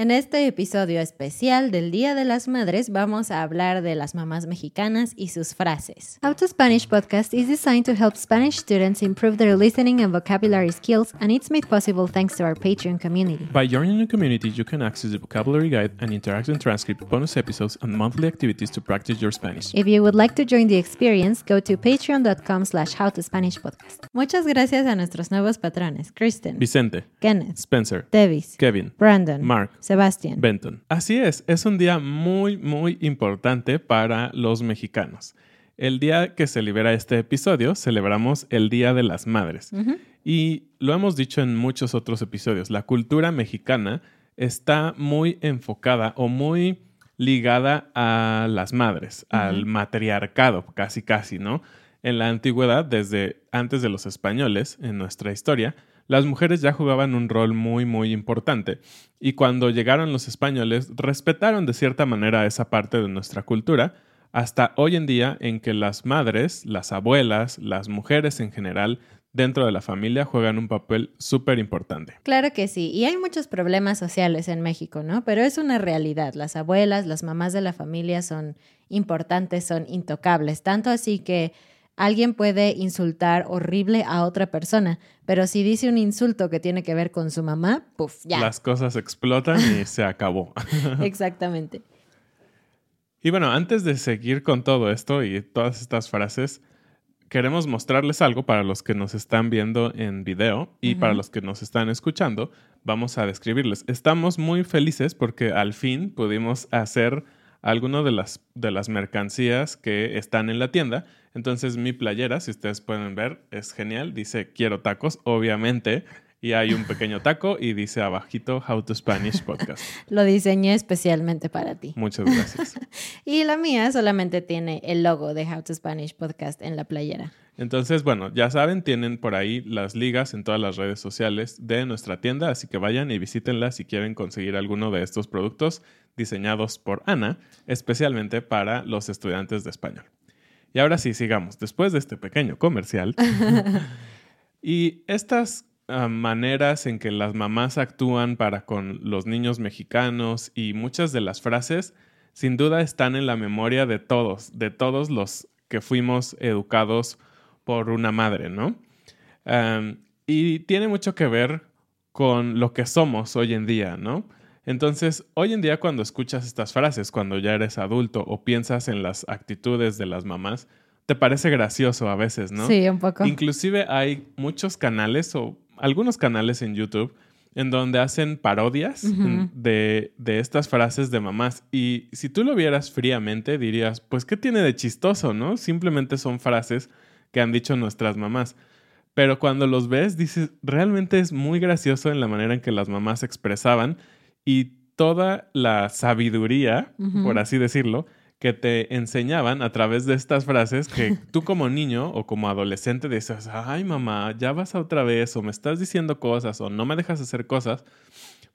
En este episodio especial del Día de las Madres vamos a hablar de las mamás mexicanas y sus frases. How to Spanish podcast is designed to help Spanish students improve their listening and vocabulary skills, and it's made possible thanks to our Patreon community. By joining the community, you can access the vocabulary guide and interactive transcript, bonus episodes, and monthly activities to practice your Spanish. If you would like to join the experience, go to patreon.com slash howtospanishpodcast. Muchas gracias a nuestros nuevos patrones, Kristen, Vicente, Kenneth, Spencer, Davis, Kevin, Brandon, Mark, Sebastián. Benton. Así es, es un día muy, muy importante para los mexicanos. El día que se libera este episodio, celebramos el Día de las Madres. Y lo hemos dicho en muchos otros episodios, la cultura mexicana está muy enfocada o muy ligada a las madres, al matriarcado, casi casi, ¿no? En la antigüedad, desde antes de los españoles, en nuestra historia, las mujeres ya jugaban un rol muy, muy importante. Y cuando llegaron los españoles, respetaron de cierta manera esa parte de nuestra cultura, hasta hoy en día en que las madres, las abuelas, las mujeres en general, dentro de la familia juegan un papel súper importante. Claro que sí, y hay muchos problemas sociales en México, ¿no? Pero es una realidad. Las abuelas, las mamás de la familia son importantes, son intocables, tanto así que alguien puede insultar horrible a otra persona, pero si dice un insulto que tiene que ver con su mamá, puf, ya. Las cosas explotan y se acabó. Exactamente. Y bueno, antes de seguir con todo esto y todas estas frases, queremos mostrarles algo para los que nos están viendo en video y para los que nos están escuchando. Vamos a describirles. Estamos muy felices porque al fin pudimos hacer alguno de las, de las mercancías que están en la tienda. Entonces mi playera, si ustedes pueden ver, es genial. Dice quiero tacos, obviamente. Y hay un pequeño taco y dice abajito How to Spanish Podcast. Lo diseñé especialmente para ti. Muchas gracias. Y la mía solamente tiene el logo de How to Spanish Podcast en la playera. Entonces, bueno, ya saben, tienen por ahí las ligas en todas las redes sociales de nuestra tienda, así que vayan y visítenla si quieren conseguir alguno de estos productos diseñados por Ana, especialmente para los estudiantes de español. Y ahora sí, sigamos. Después de este pequeño comercial. y estas ah, maneras en que las mamás actúan para con los niños mexicanos y muchas de las frases, sin duda están en la memoria de todos, de todos los que fuimos educados por una madre, ¿no? Am, y tiene mucho que ver con lo que somos hoy en día, ¿no? Entonces, hoy en día cuando escuchas estas frases, cuando ya eres adulto o piensas en las actitudes de las mamás, te parece gracioso a veces, ¿no? Sí, un poco. Inclusive hay muchos canales o algunos canales en YouTube en donde hacen parodias de, de estas frases de mamás. Y si tú lo vieras fríamente, dirías, pues, ¿qué tiene de chistoso, no? Simplemente son frases que han dicho nuestras mamás. Pero cuando los ves, dices, realmente es muy gracioso en la manera en que las mamás expresaban y toda la sabiduría, por así decirlo, que te enseñaban a través de estas frases que tú como niño o como adolescente dices, ay mamá, ya vas a otra vez o me estás diciendo cosas o no me dejas hacer cosas.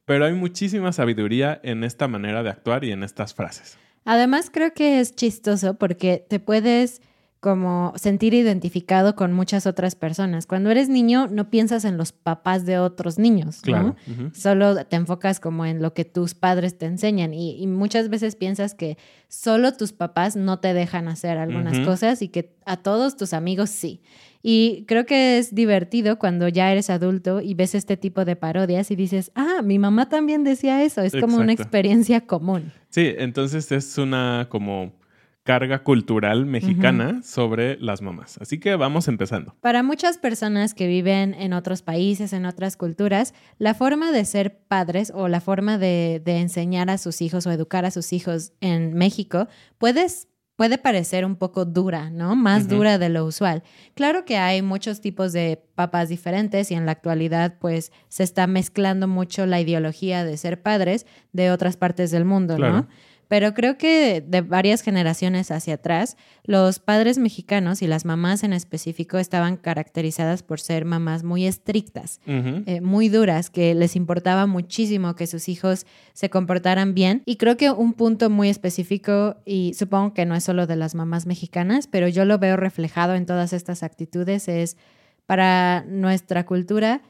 Pero hay muchísima sabiduría en esta manera de actuar y en estas frases. Además creo que es chistoso porque te puedes como sentir identificado con muchas otras personas. Cuando eres niño no piensas en los papás de otros niños, ¿no? Solo te enfocas como en lo que tus padres te enseñan y, muchas veces piensas que solo tus papás no te dejan hacer algunas cosas y que a todos tus amigos sí. Y creo que es divertido cuando ya eres adulto y ves este tipo de parodias y dices, ah, mi mamá también decía eso, es como una experiencia común. Sí, entonces es una como carga cultural mexicana sobre las mamás. Así que vamos empezando. Para muchas personas que viven en otros países, en otras culturas, la forma de ser padres o la forma de, enseñar a sus hijos o educar a sus hijos en México puedes puede parecer un poco dura, ¿no? Más dura de lo usual. Claro que hay muchos tipos de papás diferentes y en la actualidad pues se está mezclando mucho la ideología de ser padres de otras partes del mundo, ¿no? Pero creo que de varias generaciones hacia atrás, los padres mexicanos y las mamás en específico estaban caracterizadas por ser mamás muy estrictas, eh, muy duras, que les importaba muchísimo que sus hijos se comportaran bien. Y creo que un punto muy específico, y supongo que no es solo de las mamás mexicanas, pero yo lo veo reflejado en todas estas actitudes, es para nuestra cultura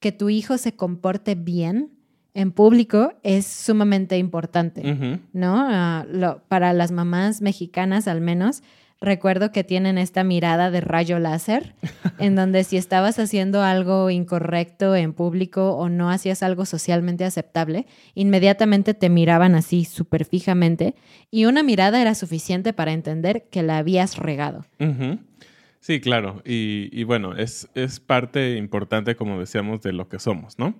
que tu hijo se comporte bien en público es sumamente importante, ¿no? Ah, para las mamás mexicanas al menos, recuerdo que tienen esta mirada de rayo láser, en donde si estabas haciendo algo incorrecto en público o no hacías algo socialmente aceptable, inmediatamente te miraban así súper fijamente y una mirada era suficiente para entender que la habías regado. Sí, claro. Y, y bueno, es, es parte importante, como decíamos, de lo que somos, ¿no?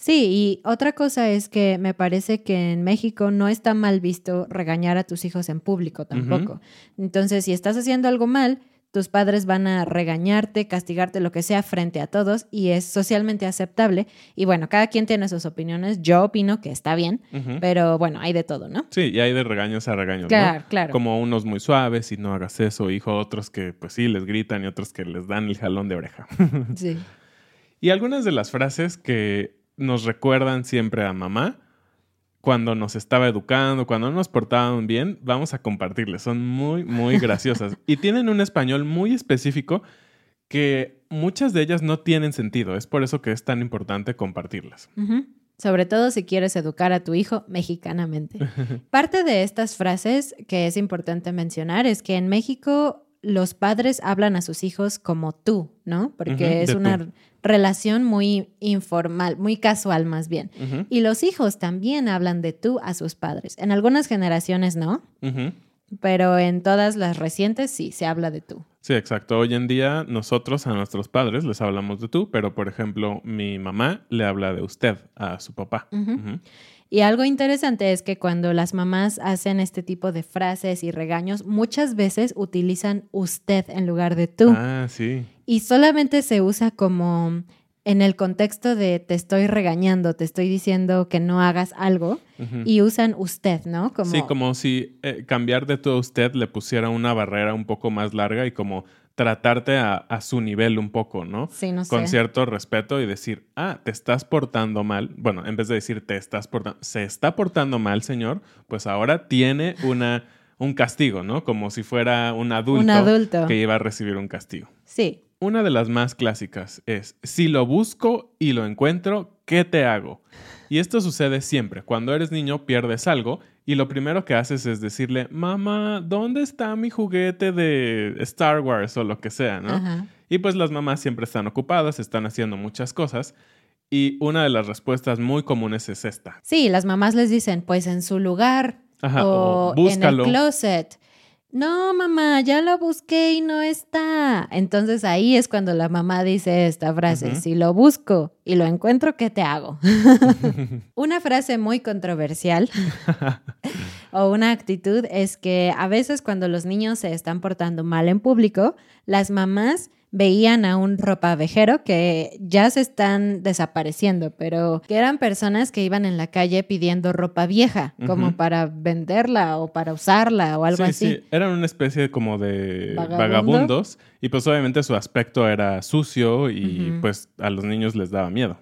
Sí, y otra cosa es que me parece que en México no está mal visto regañar a tus hijos en público tampoco. Entonces, si estás haciendo algo mal, tus padres van a regañarte, castigarte, lo que sea, frente a todos y es socialmente aceptable. Y bueno, cada quien tiene sus opiniones. Yo opino que está bien, pero bueno, hay de todo, ¿no? Sí, y hay de regaños a regaños. Claro, ¿no? claro. Como unos muy suaves y no hagas eso, hijo, otros que pues sí les gritan y otros que les dan el jalón de oreja. sí. Y algunas de las frases que nos recuerdan siempre a mamá cuando nos estaba educando, cuando nos portaban bien, vamos a compartirles. Son muy, muy graciosas. y tienen un español muy específico que muchas de ellas no tienen sentido. Es por eso que es tan importante compartirlas. Sobre todo si quieres educar a tu hijo mexicanamente. Parte de estas frases que es importante mencionar es que en México los padres hablan a sus hijos como tú, ¿no? Porque es una relación muy informal, muy casual más bien. Y los hijos también hablan de tú a sus padres. En algunas generaciones no, pero en todas las recientes sí se habla de tú. Sí, exacto. Hoy en día nosotros a nuestros padres les hablamos de tú, pero por ejemplo mi mamá le habla de usted a su papá. Y algo interesante es que cuando las mamás hacen este tipo de frases y regaños, muchas veces utilizan usted en lugar de tú. Ah, sí. Y solamente se usa como en el contexto de te estoy regañando, te estoy diciendo que no hagas algo y usan usted, ¿no? Como... Sí, como si eh, cambiar de tú a usted le pusiera una barrera un poco más larga y como tratarte a, su nivel un poco, ¿no? Sí, no sé. Con cierto respeto y decir, ah, te estás portando mal. Bueno, en vez de decir te estás portando, se está portando mal, señor, pues ahora tiene una, un castigo, ¿no? Como si fuera un adulto, un adulto que iba a recibir un castigo. Sí. Una de las más clásicas es, si lo busco y lo encuentro, ¿qué te hago? Y esto sucede siempre. Cuando eres niño pierdes algo y lo primero que haces es decirle, mamá, ¿dónde está mi juguete de Star Wars o lo que sea, no? Y pues las mamás siempre están ocupadas, están haciendo muchas cosas. Y una de las respuestas muy comunes es esta. Sí, las mamás les dicen, pues en su lugar o, en el closet no, mamá, ya lo busqué y no está. Entonces ahí es cuando la mamá dice esta frase, si lo busco y lo encuentro, ¿qué te hago? una frase muy controversial o una actitud es que a veces cuando los niños se están portando mal en público, las mamás veían a un ropavejero que ya se están desapareciendo, pero que eran personas que iban en la calle pidiendo ropa vieja, como para venderla o para usarla o algo sí, así. Sí, eran una especie como de ¿Vagabundo? vagabundos y pues obviamente su aspecto era sucio y pues a los niños les daba miedo.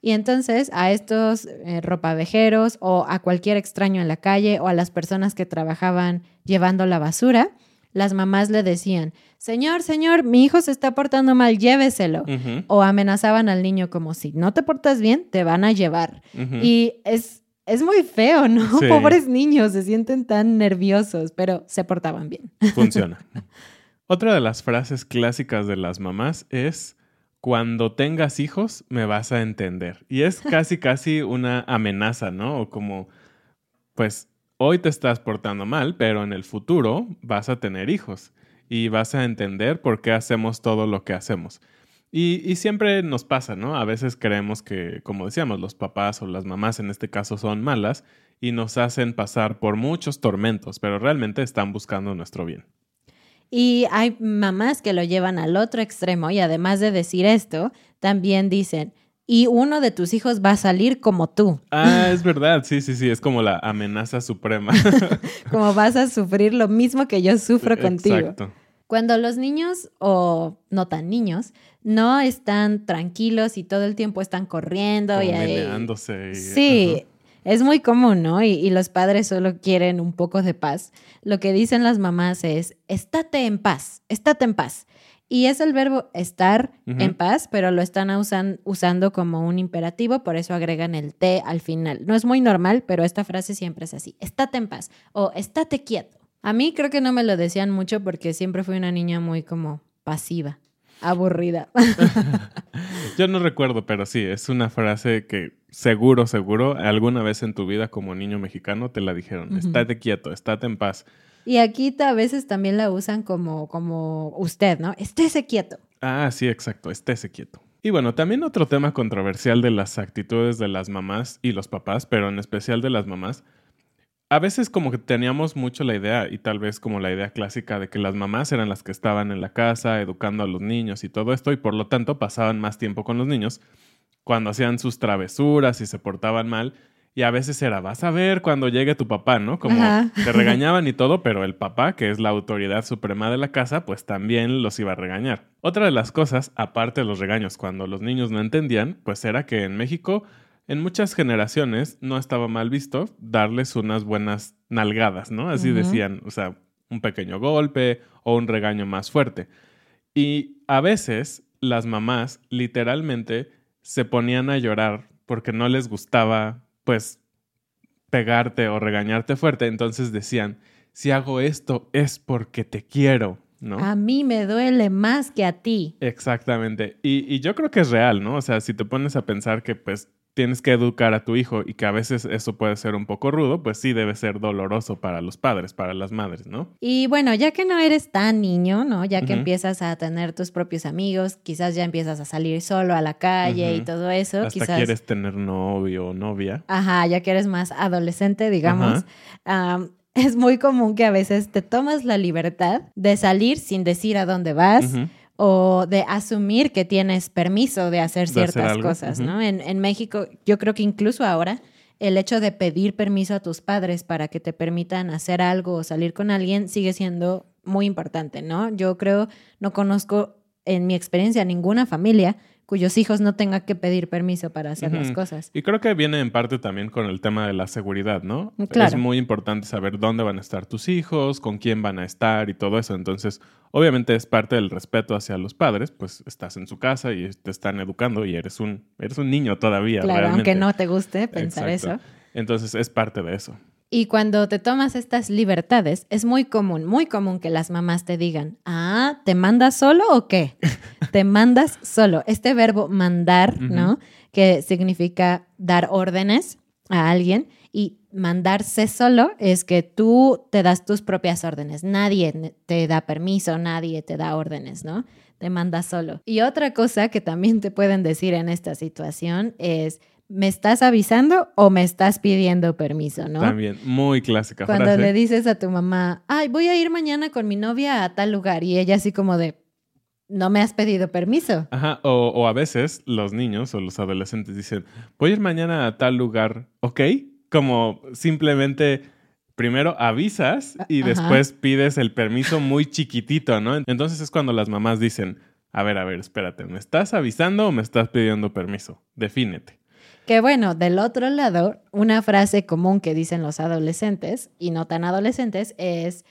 Y entonces a estos eh, ropavejeros o a cualquier extraño en la calle o a las personas que trabajaban llevando la basura, las mamás le decían, señor, señor, mi hijo se está portando mal, lléveselo. O amenazaban al niño como si no te portas bien, te van a llevar. Y es, es muy feo, ¿no? Sí. Pobres niños, se sienten tan nerviosos, pero se portaban bien. Funciona. Otra de las frases clásicas de las mamás es cuando tengas hijos me vas a entender. Y es casi casi una amenaza, ¿no? O como pues hoy te estás portando mal, pero en el futuro vas a tener hijos y vas a entender por qué hacemos todo lo que hacemos. Y, siempre nos pasa, ¿no? A veces creemos que, como decíamos, los papás o las mamás en este caso son malas y nos hacen pasar por muchos tormentos, pero realmente están buscando nuestro bien. Y hay mamás que lo llevan al otro extremo y además de decir esto, también dicen, y uno de tus hijos va a salir como tú, Ah, es verdad, sí, sí, sí, es como la amenaza suprema. como vas a sufrir lo mismo que yo sufro contigo. Exacto. Cuando los niños o no tan niños no están tranquilos y todo el tiempo están corriendo Como y y- Sí, es muy común, ¿no? Y, y los padres solo quieren un poco de paz. Lo que dicen las mamás es, estate en paz, estate en paz. Y es el verbo estar en paz, pero lo están usan- usando como un imperativo, por eso agregan el te al final. No es muy normal, pero esta frase siempre es así, estate en paz o estate quieto. A mí creo que no me lo decían mucho porque siempre fui una niña muy como pasiva, aburrida. Yo no recuerdo, pero sí, es una frase que seguro, seguro, alguna vez en tu vida como niño mexicano te la dijeron. Estate quieto, estate en paz. Y aquí a veces también la usan como, como usted, ¿no? Estése quieto. Ah, sí, exacto, estése quieto. Y bueno, también otro tema controversial de las actitudes de las mamás y los papás, pero en especial de las mamás. A veces como que teníamos mucho la idea, y tal vez como la idea clásica de que las mamás eran las que estaban en la casa educando a los niños y todo esto, y por lo tanto pasaban más tiempo con los niños cuando hacían sus travesuras y se portaban mal. Y a veces era, vas a ver cuando llegue tu papá, ¿no? Como Ajá. te regañaban y todo, pero el papá, que es la autoridad suprema de la casa, pues también los iba a regañar. Otra de las cosas, aparte de los regaños cuando los niños no entendían, pues era que en México, en muchas generaciones, no estaba mal visto darles unas buenas nalgadas, ¿no? Así decían, o sea, un pequeño golpe o un regaño más fuerte. Y a veces las mamás literalmente se ponían a llorar porque no les gustaba, pues, pegarte o regañarte fuerte. Entonces decían, si hago esto es porque te quiero, ¿no? A mí me duele más que a ti. Exactamente. Y, y yo creo que es real, ¿no? O sea, si te pones a pensar que pues tienes que educar a tu hijo y que a veces eso puede ser un poco rudo, pues sí debe ser doloroso para los padres, para las madres, ¿no? Y bueno, ya que no eres tan niño, ¿no? Ya que empiezas a tener tus propios amigos, quizás ya empiezas a salir solo a la calle y todo eso, Hasta quizás... quieres tener novio o novia. Ajá, ya que eres más adolescente, digamos. am, es muy común que a veces te tomas la libertad de salir sin decir a dónde vas. O de asumir que tienes permiso de hacer De ciertas hacer cosas. ¿no? En, en México, yo creo que incluso ahora, el hecho de pedir permiso a tus padres para que te permitan hacer algo o salir con alguien sigue siendo muy importante, ¿no? Yo creo, no conozco en mi experiencia ninguna familia cuyos hijos no tengan que pedir permiso para hacer las cosas. Y creo que viene en parte también con el tema de la seguridad, ¿no? Claro. Es muy importante saber dónde van a estar tus hijos, con quién van a estar y todo eso. Entonces, obviamente es parte del respeto hacia los padres, pues estás en su casa y te están educando y eres un, eres un niño todavía. Claro, realmente. aunque no te guste pensar Exacto. eso. Entonces, es parte de eso. Y cuando te tomas estas libertades, es muy común, muy común que las mamás te digan, ah, ¿te mandas solo o qué? te mandas solo. Este verbo mandar, ¿no? Que significa dar órdenes a alguien y mandarse solo es que tú te das tus propias órdenes. Nadie te da permiso, nadie te da órdenes, ¿no? Te mandas solo. Y otra cosa que también te pueden decir en esta situación es, ¿me estás avisando o me estás pidiendo permiso, no? También, muy clásica Cuando frase. le dices a tu mamá, ay, voy a ir mañana con mi novia a tal lugar y ella así como de, no me has pedido permiso. Ajá, o, o a veces los niños o los adolescentes dicen, voy a ir mañana a tal lugar, ¿ok? Como simplemente primero avisas y Ajá. después pides el permiso muy chiquitito, ¿no? Entonces es cuando las mamás dicen, a ver, a ver, espérate, ¿me estás avisando o me estás pidiendo permiso? Defínete. Que bueno, del otro lado, una frase común que dicen los adolescentes y no tan adolescentes es,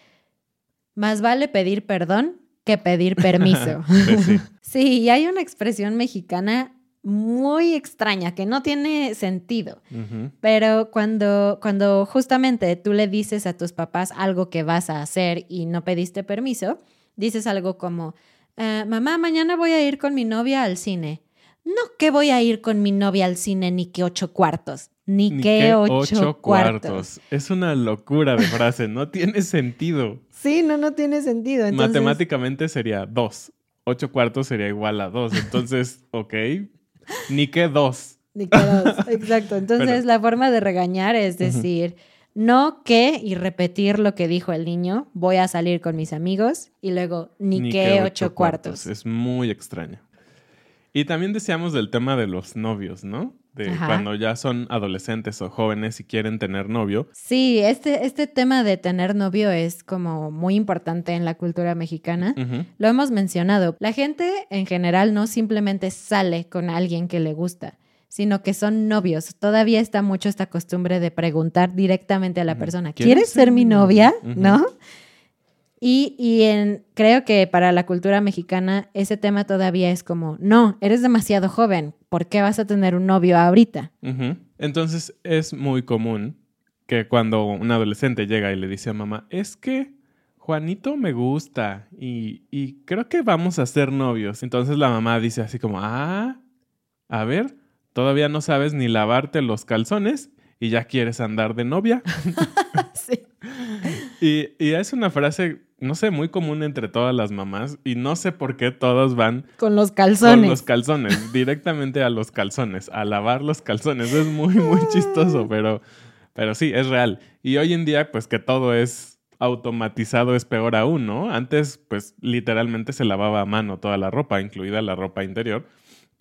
más vale pedir perdón que pedir permiso. Pues sí. sí, y hay una expresión mexicana muy extraña que no tiene sentido. Pero cuando, cuando justamente tú le dices a tus papás algo que vas a hacer y no pediste permiso, dices algo como, "Eh, mamá, mañana voy a ir con mi novia al cine. No que voy a ir con mi novia al cine ni que ocho cuartos. Ni, Ni que que ocho, cuartos. Es una locura de frase, no tiene sentido. Sí, no, no tiene sentido. Entonces, Matemáticamente sería dos. Ocho cuartos sería igual a dos. Entonces, ok. Ni que dos. Ni que dos. Exacto. Entonces, Pero- la forma de regañar es decir, no que y repetir lo que dijo el niño, voy a salir con mis amigos y luego ni, que ocho cuartos. Es muy extraño. Y también decíamos del tema de los novios, ¿no? De Ajá. cuando ya son adolescentes o jóvenes y quieren tener novio. Sí, este, este tema de tener novio es como muy importante en la cultura mexicana. Lo hemos mencionado. La gente en general no simplemente sale con alguien que le gusta, sino que son novios. Todavía está mucho esta costumbre de preguntar directamente a la persona, ¿quieres ser mi novia? ¿No? Y, y en, creo que para la cultura mexicana ese tema todavía es como, no, eres demasiado joven, ¿por qué vas a tener un novio ahorita? Entonces es muy común que cuando un adolescente llega y le dice a mamá, es que Juanito me gusta y, y creo que vamos a ser novios. Entonces la mamá dice así como, ah, a ver, todavía no sabes ni lavarte los calzones y ya quieres andar de novia. Sí. Y, y es una frase, no sé, muy común entre todas las mamás y no sé por qué todos van Con los con calzones. los calzones, directamente a los calzones, a lavar los calzones. Es muy, muy chistoso, pero, pero sí, es real. Y hoy en día, pues que todo es automatizado es peor aún, ¿no? Antes, pues literalmente se lavaba a mano toda la ropa, incluida la ropa interior.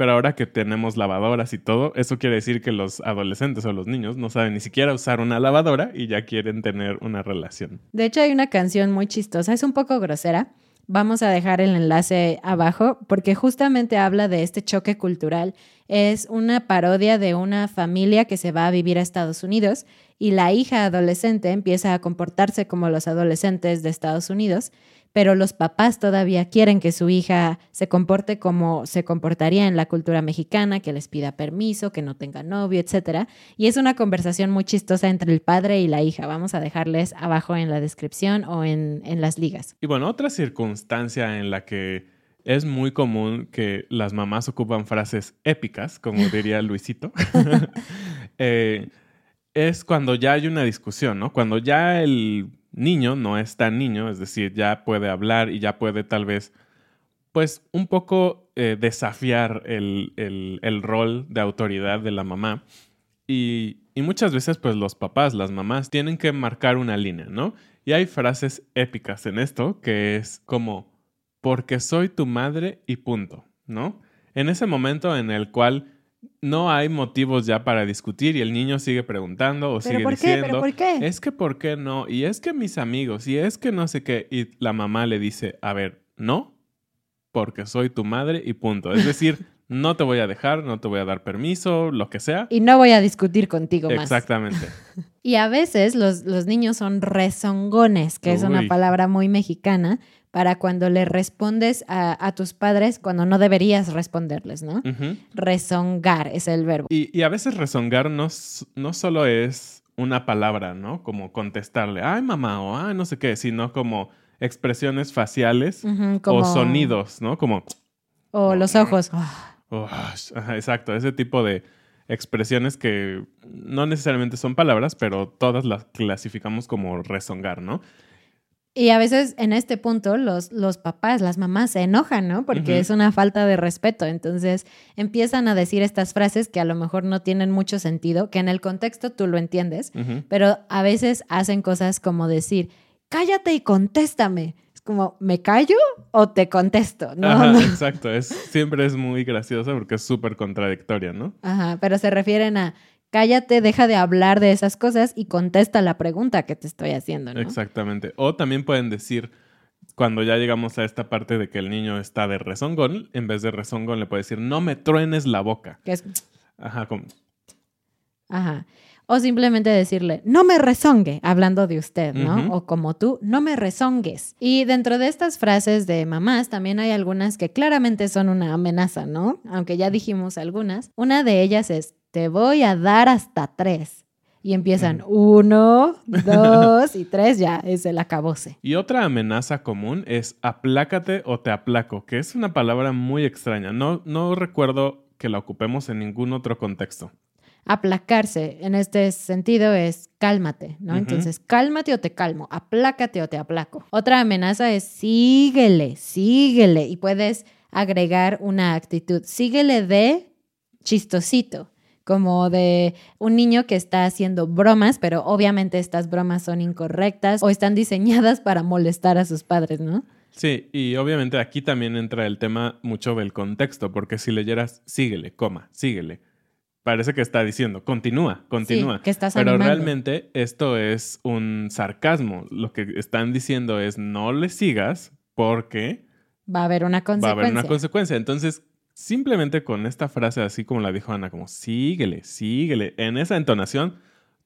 Pero ahora que tenemos lavadoras y todo, eso quiere decir que los adolescentes o los niños no saben ni siquiera usar una lavadora y ya quieren tener una relación. De hecho, hay una canción muy chistosa, es un poco grosera. Vamos a dejar el enlace abajo porque justamente habla de este choque cultural. Es una parodia de una familia que se va a vivir a Estados Unidos y la hija adolescente empieza a comportarse como los adolescentes de Estados Unidos, pero los papás todavía quieren que su hija se comporte como se comportaría en la cultura mexicana, que les pida permiso, que no tenga novio, etcétera. Y es una conversación muy chistosa entre el padre y la hija. Vamos a dejarles abajo en la descripción o en, en las ligas. Y bueno, otra circunstancia en la que es muy común que las mamás ocupan frases épicas, como diría Luisito, eh, es cuando ya hay una discusión, ¿no? Cuando ya el niño no es tan niño, es decir, ya puede hablar y ya puede tal vez, pues, un poco eh, desafiar el, el- el rol de autoridad de la mamá. Y, y muchas veces, pues, los papás, las mamás, tienen que marcar una línea, ¿no? Y hay frases épicas en esto que es como, porque soy tu madre y punto, ¿no? En ese momento en el cual no hay motivos ya para discutir y el niño sigue preguntando o ¿Pero sigue por qué? diciendo, ¿Pero por qué? es que por qué no, y es que mis amigos, y es que no sé qué, y la mamá le dice, a ver, no, porque soy tu madre y punto. Es decir, no te voy a dejar, no te voy a dar permiso, lo que sea. Y no voy a discutir contigo más. Exactamente. Y a veces los, los niños son rezongones, que es una palabra muy mexicana, para cuando le respondes a, a tus padres cuando no deberías responderles, ¿no? Ujú. Rezongar es el verbo. Y, y a veces rezongar no, no solo es una palabra, ¿no? Como contestarle, ay mamá, o ay no sé qué, sino como expresiones faciales o como- sonidos, ¿no? Como, O los ojos. Ah, "Oh, ajá, exacto, ese tipo de expresiones que no necesariamente son palabras, pero todas las clasificamos como rezongar, ¿no? Y a veces en este punto los, los papás, las mamás se enojan, ¿no? Porque es una falta de respeto. Entonces empiezan a decir estas frases que a lo mejor no tienen mucho sentido, que en el contexto tú lo entiendes, pero a veces hacen cosas como decir, cállate y contéstame. Es como, ¿me callo o te contesto? No, Ajá, no. exacto. Es, siempre es muy graciosa porque es súper contradictoria, ¿no? Ajá, pero se refieren a cállate, deja de hablar de esas cosas y contesta la pregunta que te estoy haciendo, ¿no? Exactamente. O también pueden decir, cuando ya llegamos a esta parte de que el niño está de rezongón, en vez de rezongón le puede decir, no me truenes la boca. Que es, Ajá, como, ajá. O simplemente decirle, no me rezongue, hablando de usted, ¿no? O como tú, no me rezongues. Y dentro de estas frases de mamás también hay algunas que claramente son una amenaza, ¿no? Aunque ya dijimos algunas. Una de ellas es, te voy a dar hasta tres. Y empiezan uno, dos y tres, ya es el acabose. Y otra amenaza común es aplácate o te aplaco, que es una palabra muy extraña. No, no recuerdo que la ocupemos en ningún otro contexto. Aplacarse en este sentido es cálmate, ¿no? Entonces, cálmate o te calmo, aplácate o te aplaco. Otra amenaza es síguele, síguele. Y puedes agregar una actitud. Síguele de chistosito, como de un niño que está haciendo bromas, pero obviamente estas bromas son incorrectas o están diseñadas para molestar a sus padres, ¿no? Sí, y obviamente aquí también entra el tema mucho del contexto, porque si leyeras síguele, coma, síguele, parece que está diciendo continúa, continúa. que estás Pero animando. realmente esto es un sarcasmo. Lo que están diciendo es no le sigas porque Va a haber una va a consecuencia. haber una consecuencia. Entonces, simplemente con esta frase, así como la dijo Ana, como síguele, síguele, en esa entonación,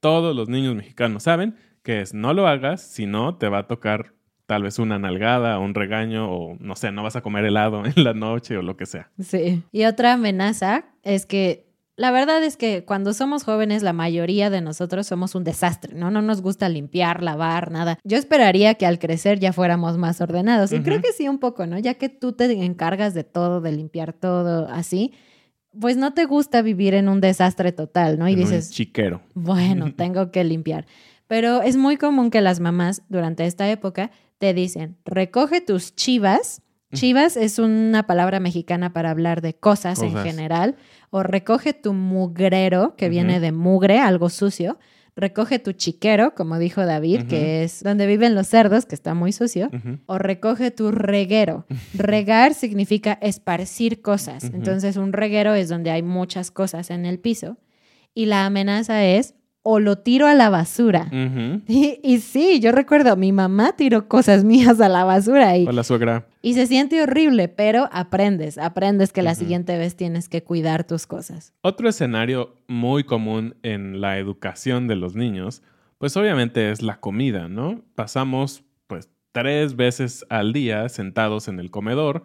todos los niños mexicanos saben que es no lo hagas, si no te va a tocar tal vez una nalgada, un regaño, o no sé, no vas a comer helado en la noche o lo que sea. Sí. Y otra amenaza es que la verdad es que cuando somos jóvenes la mayoría de nosotros somos un desastre, ¿no? No nos gusta limpiar, lavar, nada. Yo esperaría que al crecer ya fuéramos más ordenados. Y creo que sí un poco, ¿no? Ya que tú te encargas de todo, de limpiar todo, así, pues no te gusta vivir en un desastre total, ¿no? Y En un dices, chiquero. bueno, tengo que limpiar. Pero es muy común que las mamás durante esta época te dicen, recoge tus chivas. Chivas es una palabra mexicana para hablar de cosas, en general. O recoge tu mugrero, que viene de mugre, algo sucio. Recoge tu chiquero, como dijo David, que es donde viven los cerdos, que está muy sucio. O recoge tu reguero. Regar significa esparcir cosas. Entonces, un reguero es donde hay muchas cosas en el piso. Y la amenaza es, o lo tiro a la basura. Y, y sí, yo recuerdo, mi mamá tiró cosas mías a la basura y, Hola, suegra. y se siente horrible, pero aprendes, aprendes que la siguiente vez tienes que cuidar tus cosas. Otro escenario muy común en la educación de los niños, pues obviamente es la comida, ¿no? Pasamos pues tres veces al día sentados en el comedor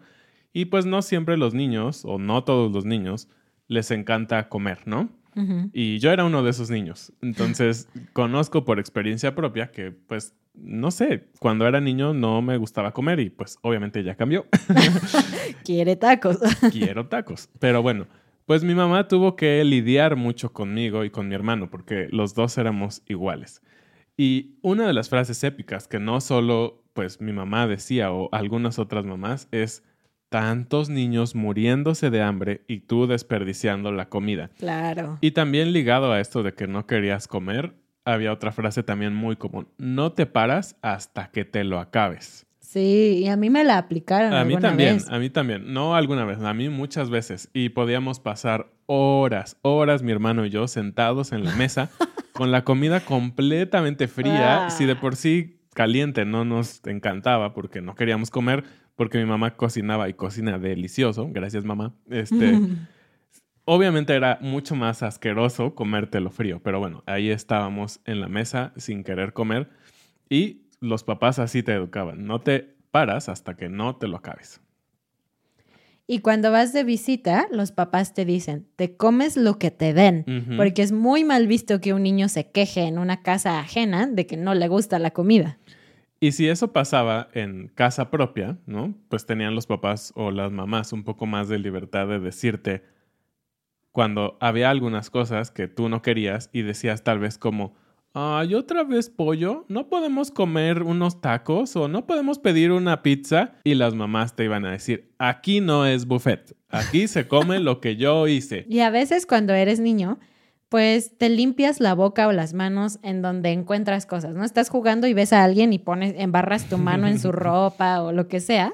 y pues no siempre los niños, o no todos los niños, les encanta comer, ¿no? Y yo era uno de esos niños. Entonces, conozco por experiencia propia que, pues, no sé, cuando era niño no me gustaba comer y pues obviamente ya cambió. Quiere tacos. quiero tacos. Pero bueno, pues mi mamá tuvo que lidiar mucho conmigo y con mi hermano porque los dos éramos iguales. Y una de las frases épicas que no solo pues mi mamá decía o algunas otras mamás es tantos niños muriéndose de hambre y tú desperdiciando la comida. Claro. Y también ligado a esto de que no querías comer, había otra frase también muy común. No te paras hasta que te lo acabes. Sí, y a mí me la aplicaron. A mí también, vez. a mí también. No alguna vez, a mí muchas veces. Y podíamos pasar horas, horas, mi hermano y yo, sentados en la mesa con la comida completamente fría. Ah. Si de por sí caliente no nos encantaba porque no queríamos comer, porque mi mamá cocinaba y cocina delicioso. Gracias, mamá. Este. Obviamente era mucho más asqueroso comértelo frío, pero bueno, ahí estábamos en la mesa sin querer comer y los papás así te educaban, no te paras hasta que no te lo acabes. Y cuando vas de visita, los papás te dicen, te comes lo que te den, porque es muy mal visto que un niño se queje en una casa ajena de que no le gusta la comida. Y si eso pasaba en casa propia, ¿no? Pues tenían los papás o las mamás un poco más de libertad de decirte cuando había algunas cosas que tú no querías y decías tal vez como, ay, otra vez pollo, no podemos comer unos tacos o no podemos pedir una pizza y las mamás te iban a decir, aquí no es buffet, aquí se come lo que yo hice. Y a veces cuando eres niño, pues te limpias la boca o las manos en donde encuentras cosas, ¿no? Estás jugando y ves a alguien y pones, embarras tu mano en su ropa o lo que sea.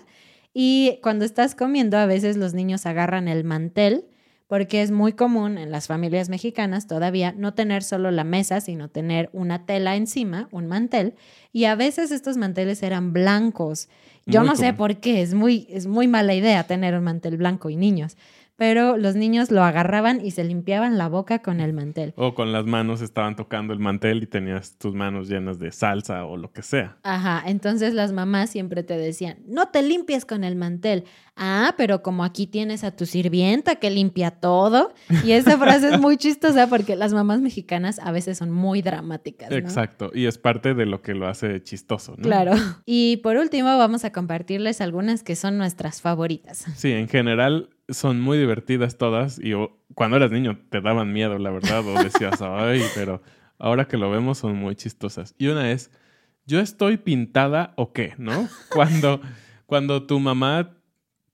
Y cuando estás comiendo, a veces los niños agarran el mantel, porque es muy común en las familias mexicanas todavía no tener solo la mesa, sino tener una tela encima, un mantel. Y a veces estos manteles eran blancos. Yo Muy no sé por qué, es muy, es muy mala idea tener un mantel blanco y niños. Pero los niños lo agarraban y se limpiaban la boca con el mantel. O con las manos estaban tocando el mantel y tenías tus manos llenas de salsa o lo que sea. Ajá, entonces las mamás siempre te decían, no te limpies con el mantel. Ah, pero como aquí tienes a tu sirvienta que limpia todo. Y esa frase es muy chistosa porque las mamás mexicanas a veces son muy dramáticas. ¿no? Exacto. Y es parte de lo que lo hace chistoso, ¿no? Claro. Y por último vamos a compartirles algunas que son nuestras favoritas. Sí, en general son muy divertidas todas y cuando eras niño te daban miedo, la verdad, o decías, ay, pero ahora que lo vemos son muy chistosas. Y una es, ¿yo estoy pintada o qué? ¿No? Cuando, cuando tu mamá,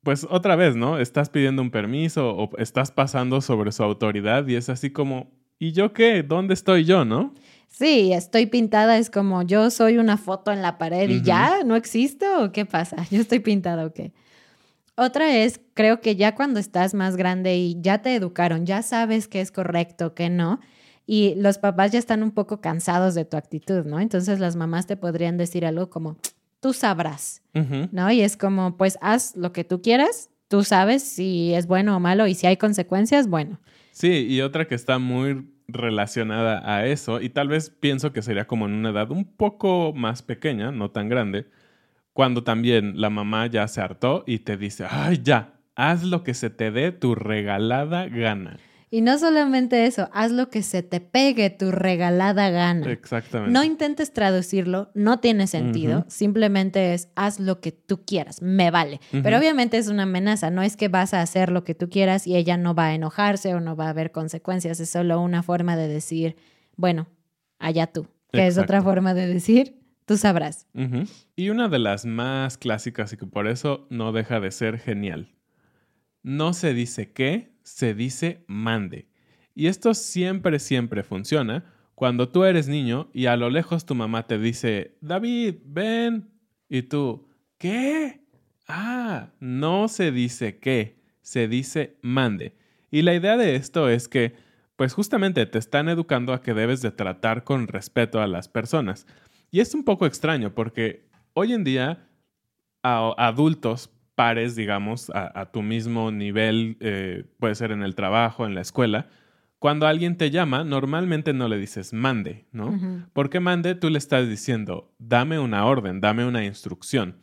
pues otra vez, ¿no? Estás pidiendo un permiso o estás pasando sobre su autoridad y es así como, ¿y yo qué? ¿Dónde estoy yo, no? Sí, estoy pintada, es como yo soy una foto en la pared y ya, ¿no existo o qué pasa? Yo estoy pintada o qué. Otra es, creo que ya cuando estás más grande y ya te educaron, ya sabes qué es correcto, qué no, y los papás ya están un poco cansados de tu actitud, ¿no? Entonces las mamás te podrían decir algo como, tú sabrás. ¿no? Y es como, pues haz lo que tú quieras, tú sabes si es bueno o malo y si hay consecuencias, bueno. Sí, y otra que está muy relacionada a eso, y tal vez pienso que sería como en una edad un poco más pequeña, no tan grande, cuando también la mamá ya se hartó y te dice, ay, ya, haz lo que se te dé tu regalada gana. Y no solamente eso, haz lo que se te pegue tu regalada gana. Exactamente. No intentes traducirlo, no tiene sentido, simplemente es haz lo que tú quieras, me vale. Pero obviamente es una amenaza, no es que vas a hacer lo que tú quieras y ella no va a enojarse o no va a haber consecuencias, es solo una forma de decir, bueno, allá tú, que es otra forma de decir, tú sabrás. Y una de las más clásicas y que por eso no deja de ser genial. No se dice qué, se dice mande. Y esto siempre, siempre funciona cuando tú eres niño y a lo lejos tu mamá te dice, David, ven. Y tú, ¿qué? Ah, no se dice qué, se dice mande. Y la idea de esto es que, pues justamente te están educando a que debes de tratar con respeto a las personas. Y es un poco extraño porque hoy en día a adultos pares, digamos, a, a tu mismo nivel, eh, puede ser en el trabajo, en la escuela, cuando alguien te llama, normalmente no le dices mande, ¿no? Porque mande tú le estás diciendo, dame una orden, dame una instrucción.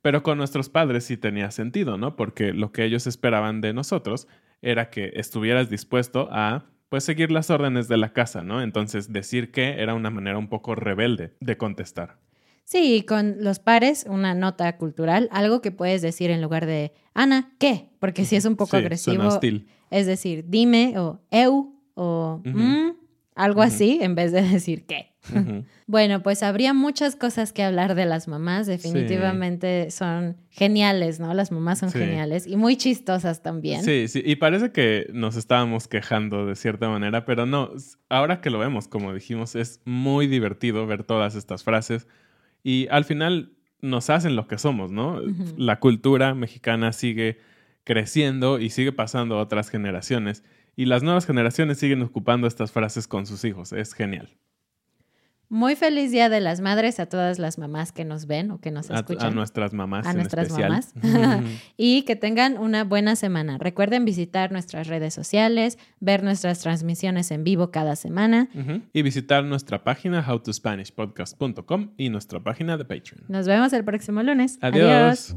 Pero con nuestros padres sí tenía sentido, ¿no? Porque lo que ellos esperaban de nosotros era que estuvieras dispuesto a pues seguir las órdenes de la casa, ¿no? Entonces decir que era una manera un poco rebelde de contestar. Sí, y con los pares, una nota cultural, algo que puedes decir en lugar de Ana, ¿qué? Porque si es un poco Sí, agresivo. suena hostil. Es decir, dime o eu o. "Mm", algo así en vez de decir qué. Bueno, pues habría muchas cosas que hablar de las mamás. Definitivamente son geniales, ¿no? Las mamás son Sí. geniales y muy chistosas también. Sí, sí, y parece que nos estábamos quejando de cierta manera, pero no, ahora que lo vemos, como dijimos, es muy divertido ver todas estas frases y al final nos hacen lo que somos, ¿no? La cultura mexicana sigue creciendo y sigue pasando a otras generaciones y las nuevas generaciones siguen ocupando estas frases con sus hijos, es genial. Muy feliz Día de las Madres a todas las mamás que nos ven o que nos A, a escuchan. nuestras mamás a en nuestras especial. mamás. y que tengan una buena semana. Recuerden visitar nuestras redes sociales, ver nuestras transmisiones en vivo cada semana. Y visitar nuestra página howtospanishpodcast.com y nuestra página de Patreon. Nos vemos el próximo lunes. Adiós.